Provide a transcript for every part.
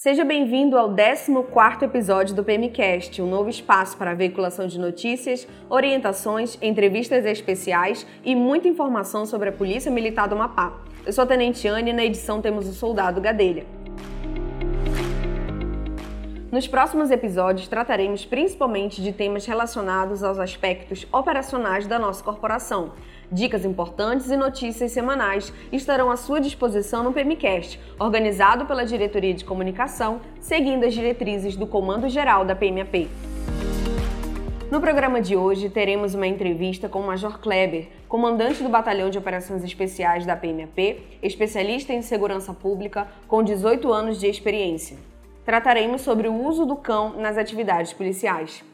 Seja bem-vindo ao 14º episódio do PMcast, um novo espaço para a veiculação de notícias, orientações, entrevistas especiais e muita informação sobre a Polícia Militar do Amapá. Eu sou a Tenente Anne e na edição temos o Soldado Gadelha. Nos próximos episódios trataremos principalmente de temas relacionados aos aspectos operacionais da nossa corporação, Dicas importantes e notícias semanais estarão à sua disposição no PMcast, organizado pela Diretoria de Comunicação, seguindo as diretrizes do Comando Geral da PMAP. No programa de hoje, teremos uma entrevista com o Major Kleber, comandante do Batalhão de Operações Especiais da PMAP, especialista em segurança pública, com 18 anos de experiência. Trataremos sobre o uso do cão nas atividades policiais.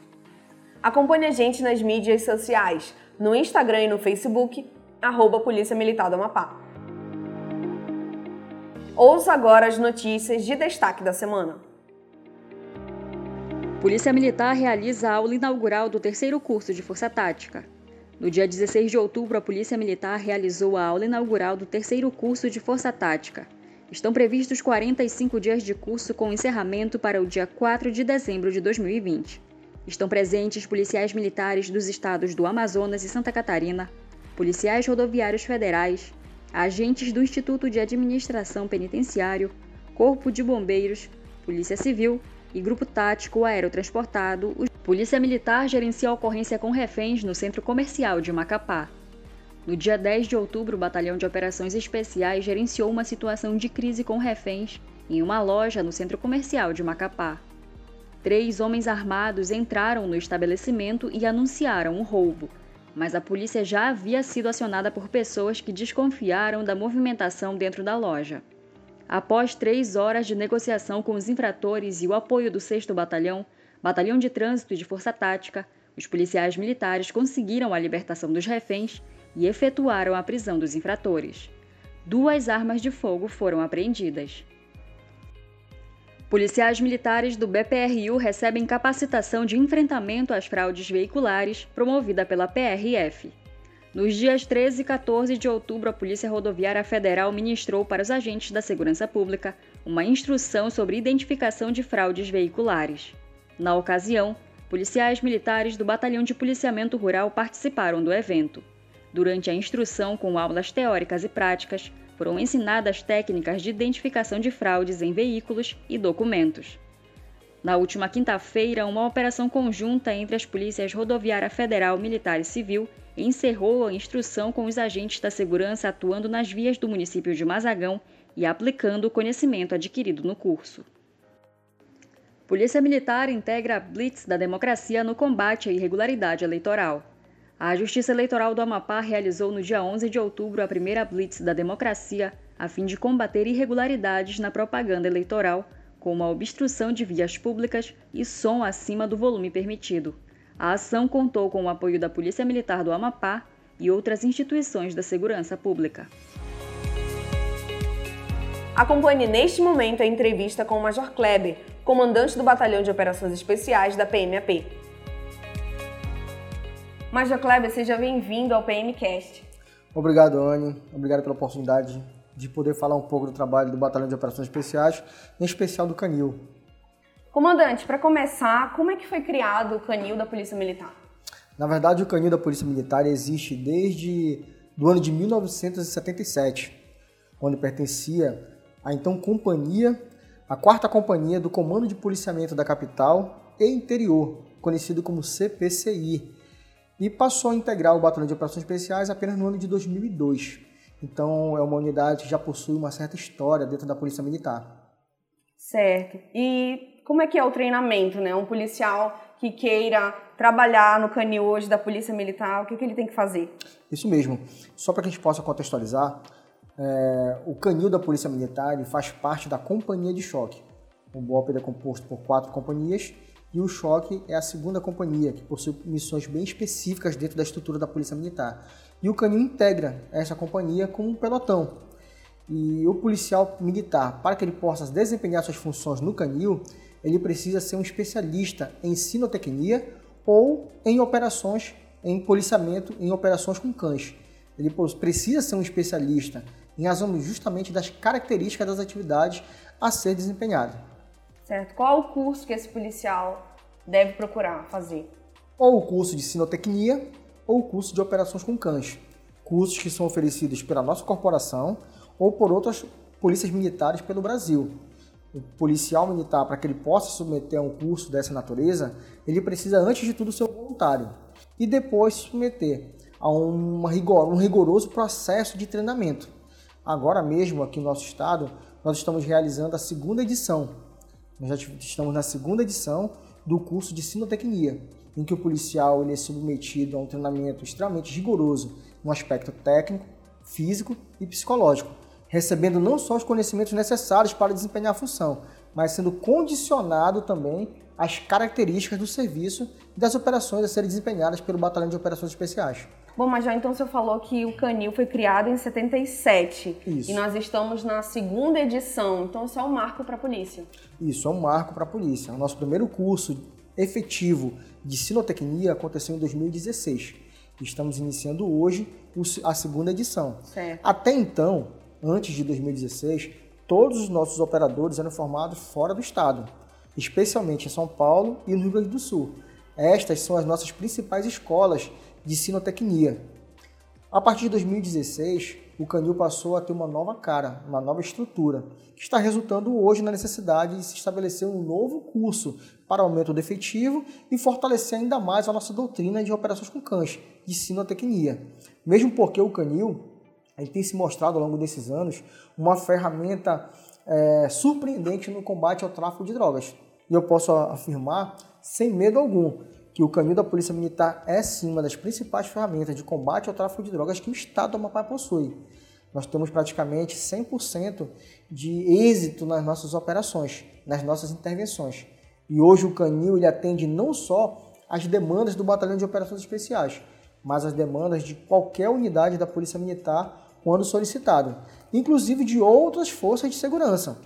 Acompanhe a gente nas mídias sociais no Instagram e no Facebook, arroba Polícia Militar do Amapá. Ouça agora as notícias de destaque da semana. Polícia Militar realiza a aula inaugural do terceiro curso de Força Tática. No dia 16 de outubro, a Polícia Militar realizou a aula inaugural do terceiro curso de Força Tática. Estão previstos 45 dias de curso com encerramento para o dia 4 de dezembro de 2020. Estão presentes policiais militares dos estados do Amazonas e Santa Catarina, policiais rodoviários federais, agentes do Instituto de Administração Penitenciário, Corpo de Bombeiros, Polícia Civil e Grupo Tático Aerotransportado. Polícia Militar gerencia ocorrência com reféns no Centro Comercial de Macapá. No dia 10 de outubro, o Batalhão de Operações Especiais gerenciou uma situação de crise com reféns em uma loja no Centro Comercial de Macapá. Três homens armados entraram no estabelecimento e anunciaram o roubo, mas a polícia já havia sido acionada por pessoas que desconfiaram da movimentação dentro da loja. Após três horas de negociação com os infratores e o apoio do 6 Batalhão, Batalhão de Trânsito e de Força Tática, os policiais militares conseguiram a libertação dos reféns e efetuaram a prisão dos infratores. Duas armas de fogo foram apreendidas. Policiais militares do BPRU recebem capacitação de enfrentamento às fraudes veiculares promovida pela PRF. Nos dias 13 e 14 de outubro, a Polícia Rodoviária Federal ministrou para os agentes da segurança pública uma instrução sobre identificação de fraudes veiculares. Na ocasião, policiais militares do Batalhão de Policiamento Rural participaram do evento. Durante a instrução com aulas teóricas e práticas, foram ensinadas técnicas de identificação de fraudes em veículos e documentos. Na última quinta-feira, uma operação conjunta entre as polícias rodoviária federal, militar e civil encerrou a instrução com os agentes da segurança atuando nas vias do município de Mazagão e aplicando o conhecimento adquirido no curso. Polícia Militar integra a Blitz da Democracia no combate à irregularidade eleitoral. A Justiça Eleitoral do Amapá realizou no dia 11 de outubro a primeira blitz da democracia a fim de combater irregularidades na propaganda eleitoral, como a obstrução de vias públicas e som acima do volume permitido. A ação contou com o apoio da Polícia Militar do Amapá e outras instituições da segurança pública. Acompanhe neste momento a entrevista com o Major Kleber, comandante do Batalhão de Operações Especiais da PMAP. Major Kleber, seja bem-vindo ao PMcast. Obrigado, Anne. Obrigado pela oportunidade de poder falar um pouco do trabalho do Batalhão de Operações Especiais, em especial do Canil. Comandante, para começar, como é que foi criado o Canil da Polícia Militar? Na verdade, o Canil da Polícia Militar existe desde do ano de 1977, onde pertencia à então companhia, a quarta companhia do Comando de Policiamento da Capital e Interior, conhecido como CPCI, e passou a integrar o Batalhão de Operações Especiais apenas no ano de 2002. Então é uma unidade que já possui uma certa história dentro da Polícia Militar. Certo. E como é que é o treinamento, né? Um policial que queira trabalhar no canil hoje da Polícia Militar, o que, que ele tem que fazer? Isso mesmo. Só para que a gente possa contextualizar, é, o canil da Polícia Militar faz parte da Companhia de Choque. O BOP é composto por quatro companhias e o Choque é a segunda companhia, que possui missões bem específicas dentro da estrutura da Polícia Militar. E o Canil integra essa companhia com um pelotão. E o policial militar, para que ele possa desempenhar suas funções no Canil, ele precisa ser um especialista em sinotecnia ou em operações, em policiamento, em operações com cães. Ele precisa ser um especialista em razão justamente das características das atividades a ser desempenhada. Certo. Qual o curso que esse policial deve procurar fazer? Ou o curso de sinotecnia ou o curso de operações com cães. Cursos que são oferecidos pela nossa corporação ou por outras polícias militares pelo Brasil. O policial militar, para que ele possa submeter a um curso dessa natureza, ele precisa, antes de tudo, ser voluntário e depois se submeter a um rigoroso processo de treinamento. Agora mesmo, aqui no nosso estado, nós estamos realizando a segunda edição nós já estamos na segunda edição do curso de sinotecnia, em que o policial ele é submetido a um treinamento extremamente rigoroso no aspecto técnico, físico e psicológico, recebendo não só os conhecimentos necessários para desempenhar a função, mas sendo condicionado também às características do serviço e das operações a serem desempenhadas pelo Batalhão de Operações Especiais. Bom, mas já então você falou que o Canil foi criado em 77. Isso. E nós estamos na segunda edição, então isso é um marco para a polícia. Isso, é um marco para a polícia. O nosso primeiro curso efetivo de sinotecnia aconteceu em 2016. Estamos iniciando hoje a segunda edição. Certo. Até então, antes de 2016, todos os nossos operadores eram formados fora do estado, especialmente em São Paulo e no Rio Grande do Sul. Estas são as nossas principais escolas de sinotecnia. A partir de 2016, o Canil passou a ter uma nova cara, uma nova estrutura, que está resultando hoje na necessidade de se estabelecer um novo curso para aumento do efetivo e fortalecer ainda mais a nossa doutrina de operações com cães, de sinotecnia. Mesmo porque o Canil ele tem se mostrado ao longo desses anos uma ferramenta é, surpreendente no combate ao tráfico de drogas. E eu posso afirmar, sem medo algum, que o caminho da Polícia Militar é sim uma das principais ferramentas de combate ao tráfico de drogas que o Estado do Amapá possui. Nós temos praticamente 100% de êxito nas nossas operações, nas nossas intervenções. E hoje o Canil ele atende não só as demandas do Batalhão de Operações Especiais, mas as demandas de qualquer unidade da Polícia Militar quando solicitado, inclusive de outras forças de segurança.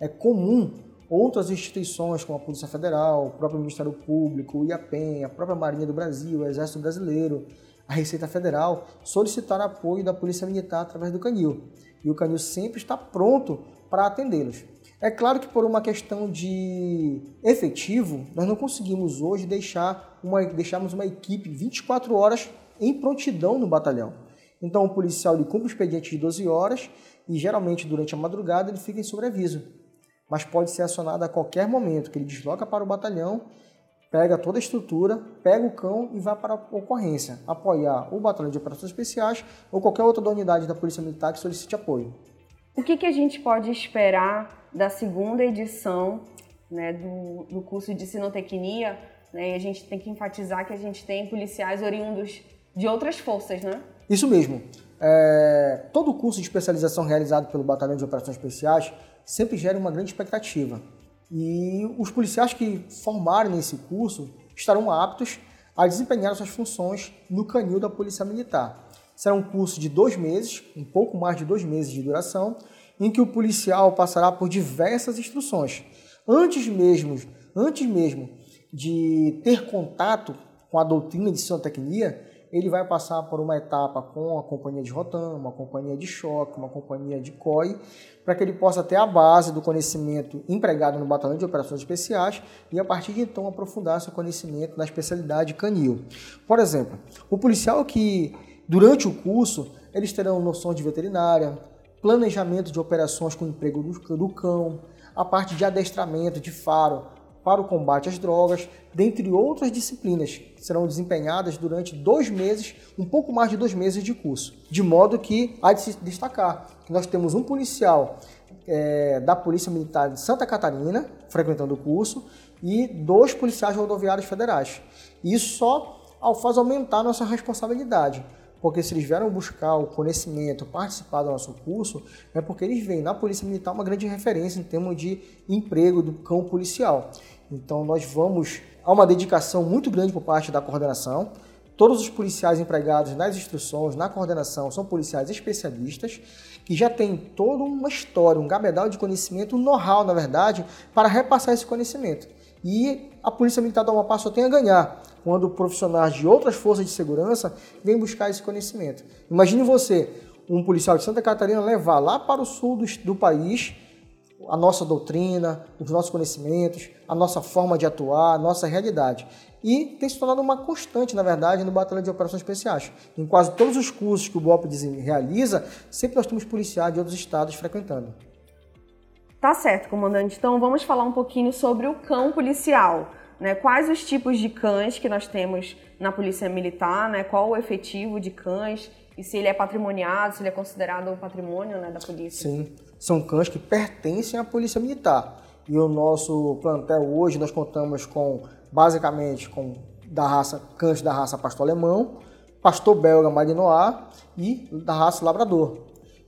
É comum outras instituições como a Polícia Federal, o próprio Ministério Público, o IAPEN, a própria Marinha do Brasil, o Exército Brasileiro, a Receita Federal solicitar apoio da Polícia Militar através do Canil. E o Canil sempre está pronto para atendê-los. É claro que por uma questão de efetivo, nós não conseguimos hoje deixar uma, deixarmos uma equipe 24 horas em prontidão no batalhão. Então o policial ele cumpre o expediente de 12 horas e geralmente durante a madrugada ele fica em sobreaviso mas pode ser acionado a qualquer momento, que ele desloca para o batalhão, pega toda a estrutura, pega o cão e vai para a ocorrência, apoiar o batalhão de operações especiais ou qualquer outra unidade da Polícia Militar que solicite apoio. O que, que a gente pode esperar da segunda edição né, do, do curso de sinotecnia? Né, e a gente tem que enfatizar que a gente tem policiais oriundos de outras forças, né? Isso mesmo. É, todo o curso de especialização realizado pelo Batalhão de Operações Especiais sempre gera uma grande expectativa. E os policiais que formarem nesse curso estarão aptos a desempenhar suas funções no canil da Polícia Militar. Será um curso de dois meses, um pouco mais de dois meses de duração, em que o policial passará por diversas instruções. Antes mesmo, antes mesmo de ter contato com a doutrina de sinotecnia, ele vai passar por uma etapa com a companhia de rotam, uma companhia de choque, uma companhia de COI, para que ele possa ter a base do conhecimento empregado no Batalhão de Operações Especiais e, a partir de então, aprofundar seu conhecimento na especialidade canil. Por exemplo, o policial que, durante o curso, eles terão noções de veterinária, planejamento de operações com emprego do cão, a parte de adestramento de faro, para o combate às drogas, dentre outras disciplinas que serão desempenhadas durante dois meses, um pouco mais de dois meses de curso. De modo que há de se destacar que nós temos um policial é, da Polícia Militar de Santa Catarina frequentando o curso e dois policiais rodoviários federais. Isso só faz aumentar nossa responsabilidade porque se eles vieram buscar o conhecimento, participar do nosso curso, é porque eles veem na Polícia Militar uma grande referência em termos de emprego do cão policial. Então nós vamos a uma dedicação muito grande por parte da coordenação. Todos os policiais empregados nas instruções, na coordenação, são policiais especialistas que já têm toda uma história, um gabedal de conhecimento, um know-how, na verdade, para repassar esse conhecimento. E a Polícia Militar do Amapá só tem a ganhar quando profissionais de outras forças de segurança vêm buscar esse conhecimento. Imagine você, um policial de Santa Catarina, levar lá para o sul do, do país a nossa doutrina, os nossos conhecimentos, a nossa forma de atuar, a nossa realidade. E tem se tornado uma constante, na verdade, no Batalha de Operações Especiais. Em quase todos os cursos que o BOP realiza, sempre nós temos policiais de outros estados frequentando. Tá certo, comandante. Então vamos falar um pouquinho sobre o cão policial. Né? Quais os tipos de cães que nós temos na Polícia Militar, né? qual o efetivo de cães e se ele é patrimoniado, se ele é considerado patrimônio né, da polícia. Sim, são cães que pertencem à Polícia Militar. E o nosso plantel hoje nós contamos com, basicamente, com da raça cães da raça pastor alemão, pastor belga malinois e da raça labrador.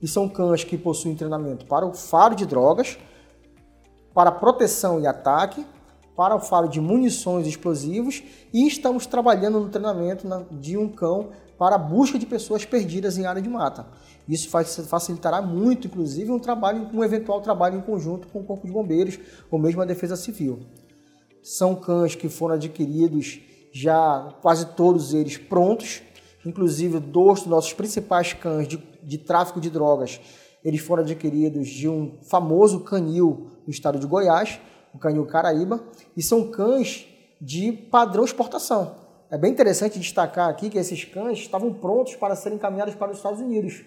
E são cães que possuem treinamento para o faro de drogas, para proteção e ataque, para o faro de munições e explosivos e estamos trabalhando no treinamento de um cão para a busca de pessoas perdidas em área de mata. Isso facilitará muito, inclusive, um trabalho, um eventual trabalho em conjunto com o Corpo de Bombeiros ou mesmo a Defesa Civil. São cães que foram adquiridos já quase todos eles prontos, inclusive dois dos nossos principais cães de, de tráfico de drogas, eles foram adquiridos de um famoso canil no estado de Goiás, o canil Caraíba, e são cães de padrão exportação. É bem interessante destacar aqui que esses cães estavam prontos para serem encaminhados para os Estados Unidos.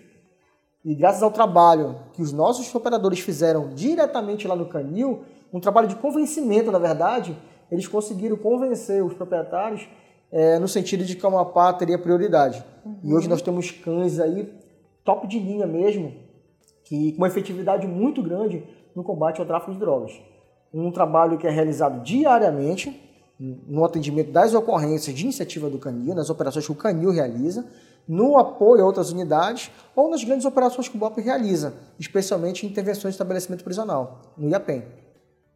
E graças ao trabalho que os nossos operadores fizeram diretamente lá no canil, um trabalho de convencimento, na verdade, eles conseguiram convencer os proprietários é, no sentido de que a Amapá teria prioridade. Uhum. E hoje nós temos cães aí top de linha mesmo, que com uma efetividade muito grande no combate ao tráfico de drogas. Um trabalho que é realizado diariamente, no atendimento das ocorrências de iniciativa do Canil, nas operações que o Canil realiza, no apoio a outras unidades ou nas grandes operações que o BOP realiza, especialmente em intervenções de estabelecimento prisional, no IAPEM.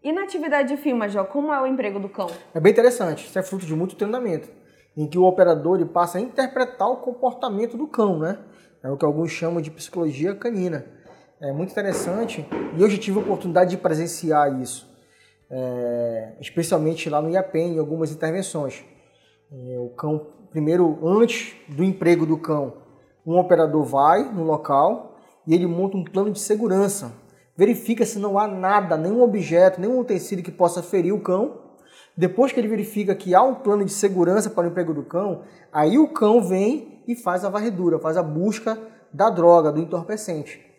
E na atividade de FIM, Major, como é o emprego do cão? É bem interessante, isso é fruto de muito treinamento, em que o operador passa a interpretar o comportamento do cão, né? É o que alguns chamam de psicologia canina. É muito interessante e hoje tive a oportunidade de presenciar isso é, especialmente lá no IAPEN, em algumas intervenções. É, o cão, primeiro, antes do emprego do cão, um operador vai no local e ele monta um plano de segurança. Verifica se não há nada, nenhum objeto, nenhum utensílio que possa ferir o cão. Depois que ele verifica que há um plano de segurança para o emprego do cão, aí o cão vem e faz a varredura, faz a busca da droga, do entorpecente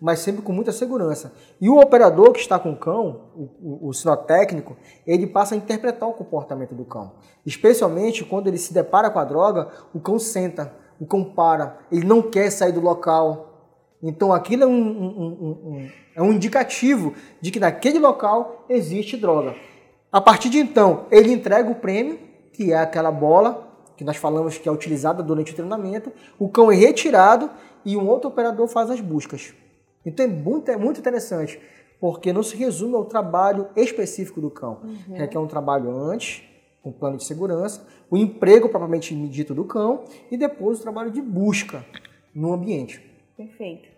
mas sempre com muita segurança. E o operador que está com o cão, o, o, o sinotécnico, ele passa a interpretar o comportamento do cão. Especialmente quando ele se depara com a droga, o cão senta, o cão para, ele não quer sair do local. Então aquilo é um, um, um, é um indicativo de que naquele local existe droga. A partir de então, ele entrega o prêmio, que é aquela bola que nós falamos que é utilizada durante o treinamento, o cão é retirado e um outro operador faz as buscas. Então é muito, é muito interessante, porque não se resume ao trabalho específico do cão, uhum. que é um trabalho antes, um plano de segurança, o emprego propriamente dito do cão e depois o trabalho de busca no ambiente. Perfeito.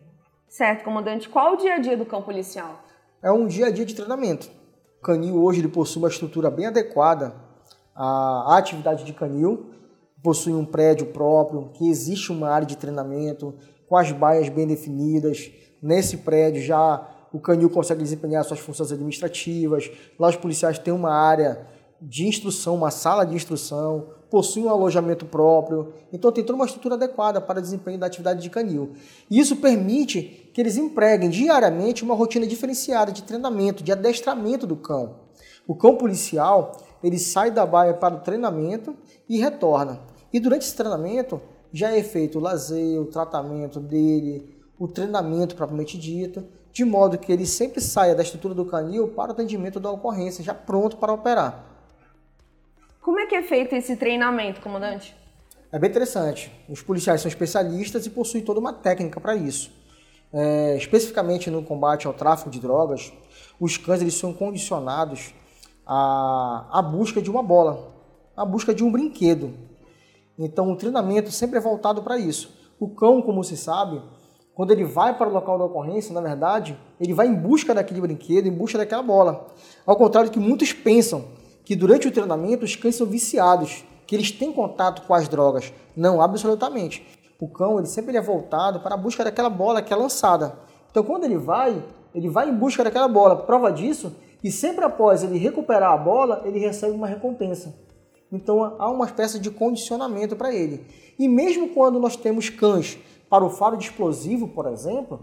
Certo, comandante. Qual o dia a dia do cão policial? É um dia a dia de treinamento. O canil hoje ele possui uma estrutura bem adequada à atividade de canil, possui um prédio próprio, que existe uma área de treinamento, com as baias bem definidas, Nesse prédio já o canil consegue desempenhar suas funções administrativas. Lá os policiais têm uma área de instrução, uma sala de instrução, possuem um alojamento próprio. Então tem toda uma estrutura adequada para desempenho da atividade de canil. E isso permite que eles empreguem diariamente uma rotina diferenciada de treinamento, de adestramento do cão. O cão policial, ele sai da baia para o treinamento e retorna. E durante esse treinamento já é feito o lazer, o tratamento dele, o treinamento propriamente dito, de modo que ele sempre saia da estrutura do canil para o atendimento da ocorrência, já pronto para operar. Como é que é feito esse treinamento, comandante? É bem interessante. Os policiais são especialistas e possuem toda uma técnica para isso. É, especificamente no combate ao tráfico de drogas, os cães eles são condicionados à, à busca de uma bola, à busca de um brinquedo. Então o treinamento sempre é voltado para isso. O cão, como se sabe, quando ele vai para o local da ocorrência, na verdade, ele vai em busca daquele brinquedo, em busca daquela bola. Ao contrário do que muitos pensam, que durante o treinamento os cães são viciados, que eles têm contato com as drogas. Não, absolutamente. O cão ele sempre é voltado para a busca daquela bola que é lançada. Então, quando ele vai, Ele vai em busca daquela bola. Prova disso, e sempre após ele recuperar a bola, ele recebe uma recompensa. Então há uma espécie de condicionamento para ele. E mesmo quando nós temos cães para o faro de explosivo, por exemplo,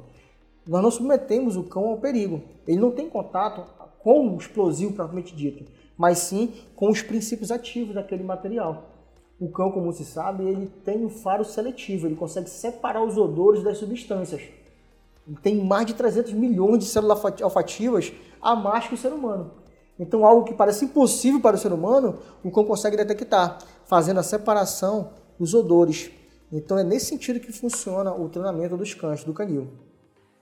nós não submetemos o cão ao perigo. Ele não tem contato com o explosivo propriamente dito, mas sim com os princípios ativos daquele material. O cão, como se sabe, ele tem um faro seletivo, ele consegue separar os odores das substâncias. Ele tem mais de 300 milhões de células olfativas a mais que o ser humano. Então, algo que parece impossível para o ser humano, o cão consegue detectar, fazendo a separação dos odores. Então, é nesse sentido que funciona o treinamento dos cães, do canil.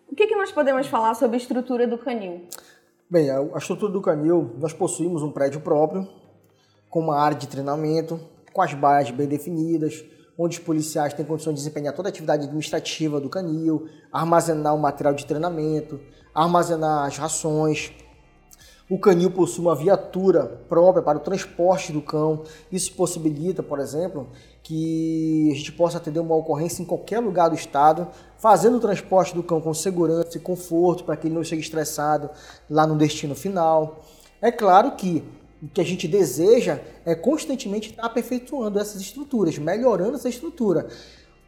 O que, que nós podemos falar sobre a estrutura do canil? Bem, a estrutura do canil, nós possuímos um prédio próprio, com uma área de treinamento, com as baias bem definidas, onde os policiais têm condições de desempenhar toda a atividade administrativa do canil, armazenar o material de treinamento, armazenar as rações. O canil possui uma viatura própria para o transporte do cão. Isso possibilita, por exemplo, que a gente possa atender uma ocorrência em qualquer lugar do estado, fazendo o transporte do cão com segurança e conforto para que ele não chegue estressado lá no destino final. É claro que o que a gente deseja é constantemente estar aperfeiçoando essas estruturas, melhorando essa estrutura.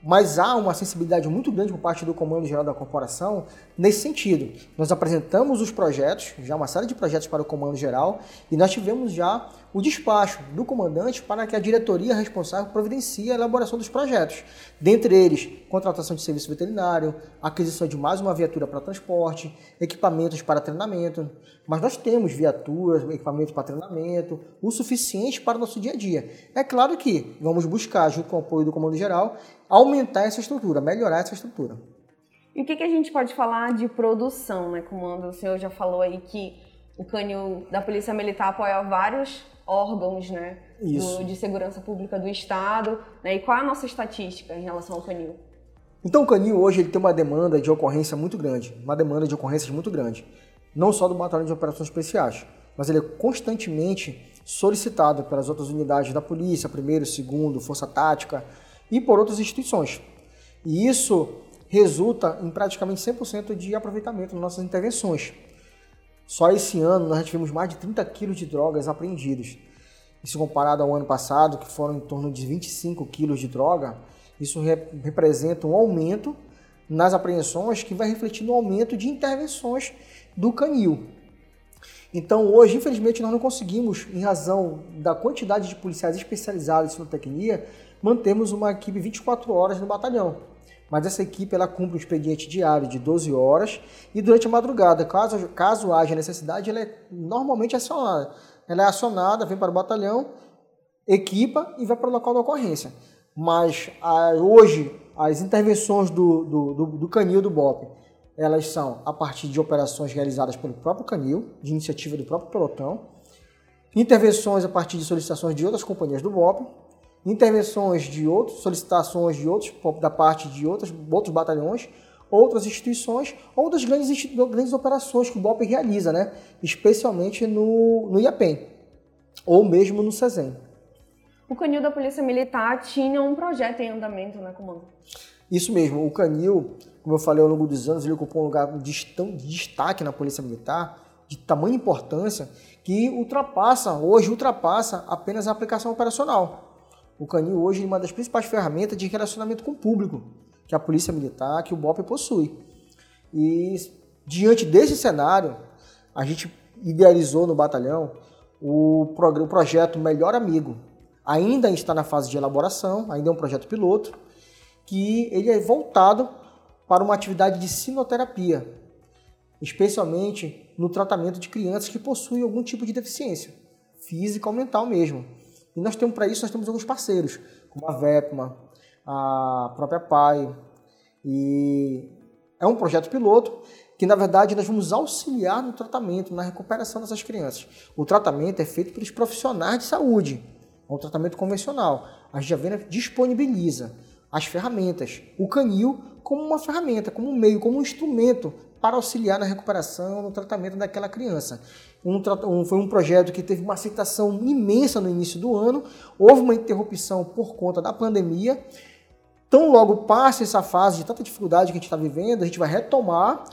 Mas há uma sensibilidade muito grande por parte do Comando Geral da Corporação nesse sentido. Nós apresentamos os projetos, já uma série de projetos para o Comando Geral, e nós tivemos já o despacho do comandante para que a diretoria responsável providencie a elaboração dos projetos. Dentre eles, contratação de serviço veterinário, aquisição de mais uma viatura para transporte, equipamentos para treinamento. Mas nós temos viaturas, equipamentos para treinamento, o suficiente para o nosso dia a dia. É claro que vamos buscar, junto com o apoio do Comando Geral, aumentar essa estrutura, melhorar essa estrutura. E o que, que a gente pode falar de produção, né, Comando? O senhor já falou aí que o canil da Polícia Militar apoia vários órgãos né, do, de segurança pública do Estado. Né, e qual é a nossa estatística em relação ao canil? Então o canil hoje ele tem uma demanda de ocorrência muito grande, uma demanda de ocorrências muito grande. Não só do Batalhão de Operações Especiais, mas ele é constantemente solicitado pelas outras unidades da polícia, primeiro, segundo, força tática e por outras instituições. E isso resulta em praticamente 100% de aproveitamento nas nossas intervenções. Só esse ano nós tivemos mais de 30 quilos de drogas apreendidos. Isso comparado ao ano passado, que foram em torno de 25 quilos de droga, isso representa um aumento nas apreensões que vai refletir no aumento de intervenções do canil. Então, hoje, infelizmente, nós não conseguimos, em razão da quantidade de policiais especializados em filotecnia, mantemos uma equipe 24 horas no batalhão mas essa equipe ela cumpre um expediente diário de 12 horas e durante a madrugada, caso, caso haja necessidade, ela é normalmente acionada. Ela é acionada, vem para o batalhão, equipa e vai para o local da ocorrência. Mas a, hoje, as intervenções do, do, do, do canil do BOP, elas são a partir de operações realizadas pelo próprio canil, de iniciativa do próprio pelotão, intervenções a partir de solicitações de outras companhias do BOP, intervenções de outros, solicitações de outros, da parte de outros, outros batalhões, outras instituições, ou das grandes, grandes operações que o BOP realiza, né? especialmente no, no IAPEM, ou mesmo no CESEM. O Canil da Polícia Militar tinha um projeto em andamento, né, Comando? Isso mesmo, o Canil, como eu falei ao longo dos anos, ele ocupou um lugar de destaque na Polícia Militar, de tamanha importância, que ultrapassa, hoje ultrapassa apenas a aplicação operacional. O canil hoje é uma das principais ferramentas de relacionamento com o público que a Polícia Militar, que o BOP possui. E diante desse cenário, a gente idealizou no batalhão o, o projeto Melhor Amigo. Ainda está na fase de elaboração, ainda é um projeto piloto, que ele é voltado para uma atividade de sinoterapia, especialmente no tratamento de crianças que possuem algum tipo de deficiência, física ou mental mesmo. E nós temos para isso, nós temos alguns parceiros, como a VEPMA, a própria PAI. E é um projeto piloto que, na verdade, nós vamos auxiliar no tratamento, na recuperação dessas crianças. O tratamento é feito pelos profissionais de saúde. É um tratamento convencional. A já disponibiliza as ferramentas, o canil como uma ferramenta, como um meio, como um instrumento para auxiliar na recuperação, no tratamento daquela criança. Um, um, foi um projeto que teve uma aceitação imensa no início do ano, houve uma interrupção por conta da pandemia. Tão logo passe essa fase de tanta dificuldade que a gente está vivendo, a gente vai retomar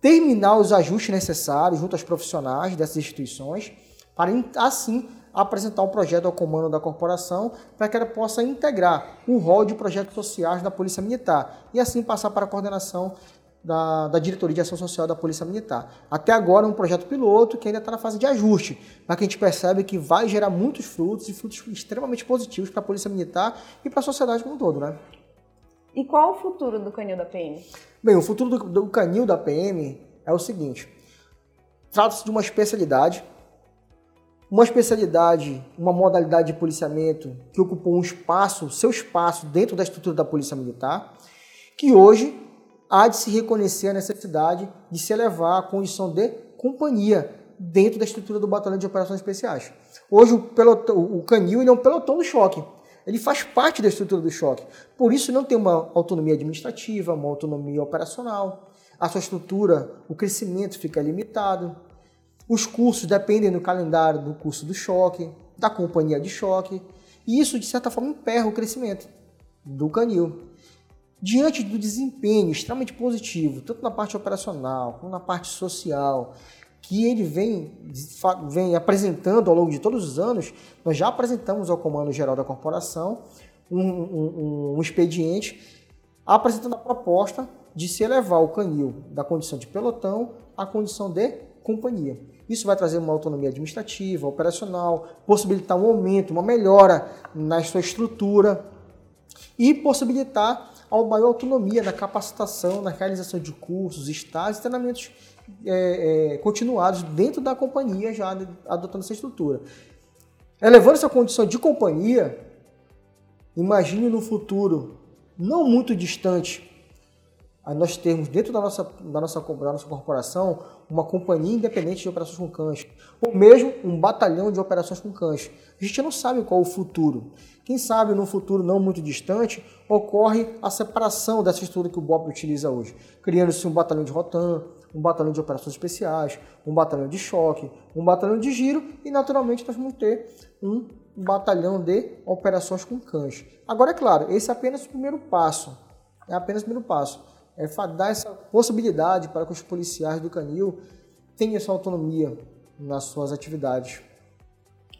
terminar os ajustes necessários junto aos profissionais dessas instituições, para assim apresentar o projeto ao comando da corporação para que ela possa integrar o rol de projetos sociais da Polícia Militar e assim passar para a coordenação da, da, Diretoria de Ação Social da Polícia Militar. Até agora é um projeto piloto que ainda está na fase de ajuste, mas que a gente percebe que vai gerar muitos frutos e frutos extremamente positivos para a Polícia Militar e para a sociedade como um todo, né? E qual o futuro do canil da PM? Bem, o futuro do, do canil da PM é o seguinte: trata-se de uma especialidade, uma especialidade, uma modalidade de policiamento que ocupou um espaço, seu espaço dentro da estrutura da Polícia Militar, que hoje há de se reconhecer a necessidade de se elevar à condição de companhia dentro da estrutura do Batalhão de Operações Especiais. Hoje o, pelotão, o canil é um pelotão do choque. Ele faz parte da estrutura do choque. Por isso não tem uma autonomia administrativa, uma autonomia operacional. A sua estrutura, o crescimento fica limitado. Os cursos dependem do calendário do curso do choque, da companhia de choque. E isso, de certa forma, emperra o crescimento do canil. Diante do desempenho extremamente positivo, tanto na parte operacional como na parte social, que ele vem, vem apresentando ao longo de todos os anos, nós já apresentamos ao Comando Geral da Corporação um, um, um expediente apresentando a proposta de se elevar o canil da condição de pelotão à condição de companhia. Isso vai trazer uma autonomia administrativa, operacional, possibilitar um aumento, uma melhora na sua estrutura e possibilitar a maior autonomia na capacitação, na realização de cursos, estágios e treinamentos é, é, continuados dentro da companhia, já adotando essa estrutura. Elevando essa condição de companhia, imagine no futuro, não muito distante, nós termos dentro da nossa, da, nossa, da nossa corporação uma companhia independente de operações com cães, ou mesmo um batalhão de operações com cães. A gente não sabe qual o futuro. Quem sabe no futuro não muito distante ocorre a separação dessa estrutura que o BOP utiliza hoje, criando-se um batalhão de rotan, um batalhão de operações especiais, um batalhão de choque, um batalhão de giro e naturalmente nós vamos ter um batalhão de operações com cães. Agora é claro, esse é apenas o primeiro passo. É apenas o primeiro passo é, dar essa possibilidade para que os policiais do Canil tenham essa autonomia nas suas atividades.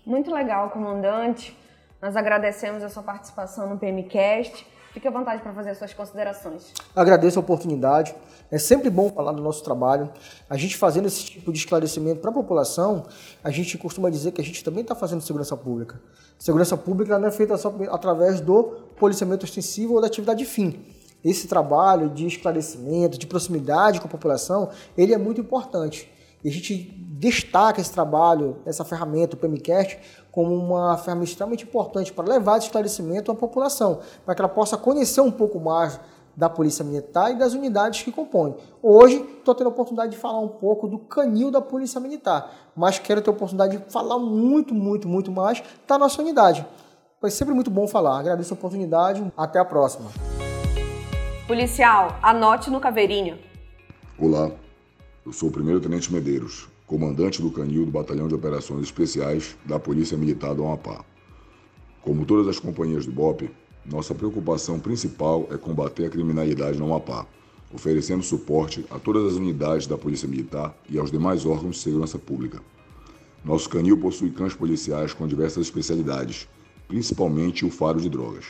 Muito legal, comandante. Nós agradecemos a sua participação no PMCast. Fique à vontade para fazer as suas considerações. Agradeço a oportunidade. É sempre bom falar do nosso trabalho. A gente fazendo esse tipo de esclarecimento para a população, a gente costuma dizer que a gente também está fazendo segurança pública. Segurança pública não é feita só através do policiamento ostensivo ou da atividade fim esse trabalho de esclarecimento, de proximidade com a população, ele é muito importante. E a gente destaca esse trabalho, essa ferramenta, o PMCast, como uma ferramenta extremamente importante para levar esse esclarecimento à população, para que ela possa conhecer um pouco mais da Polícia Militar e das unidades que compõem. Hoje, estou tendo a oportunidade de falar um pouco do canil da Polícia Militar, mas quero ter a oportunidade de falar muito, muito, muito mais da nossa unidade. Foi sempre muito bom falar. Agradeço a oportunidade. Até a próxima. Policial, anote no caveirinho. Olá, eu sou o primeiro tenente Medeiros, comandante do canil do Batalhão de Operações Especiais da Polícia Militar do Amapá. Como todas as companhias do BOP, nossa preocupação principal é combater a criminalidade no Amapá, oferecendo suporte a todas as unidades da Polícia Militar e aos demais órgãos de segurança pública. Nosso canil possui cães policiais com diversas especialidades, principalmente o faro de drogas.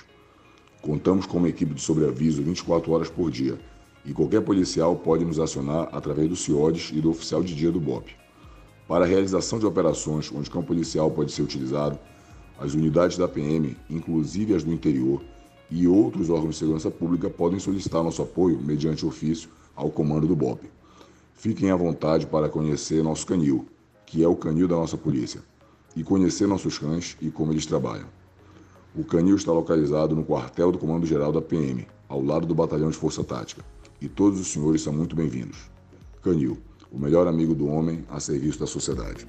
Contamos com uma equipe de sobreaviso 24 horas por dia e qualquer policial pode nos acionar através do CIODES e do oficial de dia do BOP. Para a realização de operações onde cão policial pode ser utilizado, as unidades da PM, inclusive as do interior, e outros órgãos de segurança pública podem solicitar nosso apoio mediante ofício ao comando do BOP. Fiquem à vontade para conhecer nosso canil, que é o canil da nossa polícia, e conhecer nossos cães e como eles trabalham. O canil está localizado no quartel do Comando Geral da PM, ao lado do Batalhão de Força Tática, e todos os senhores são muito bem-vindos. Canil, o melhor amigo do homem a serviço da sociedade.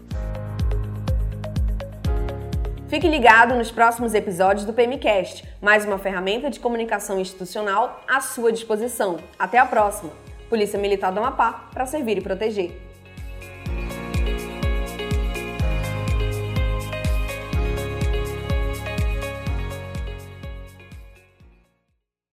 Fique ligado nos próximos episódios do PMcast, mais uma ferramenta de comunicação institucional à sua disposição. Até a próxima. Polícia Militar do Amapá, para servir e proteger.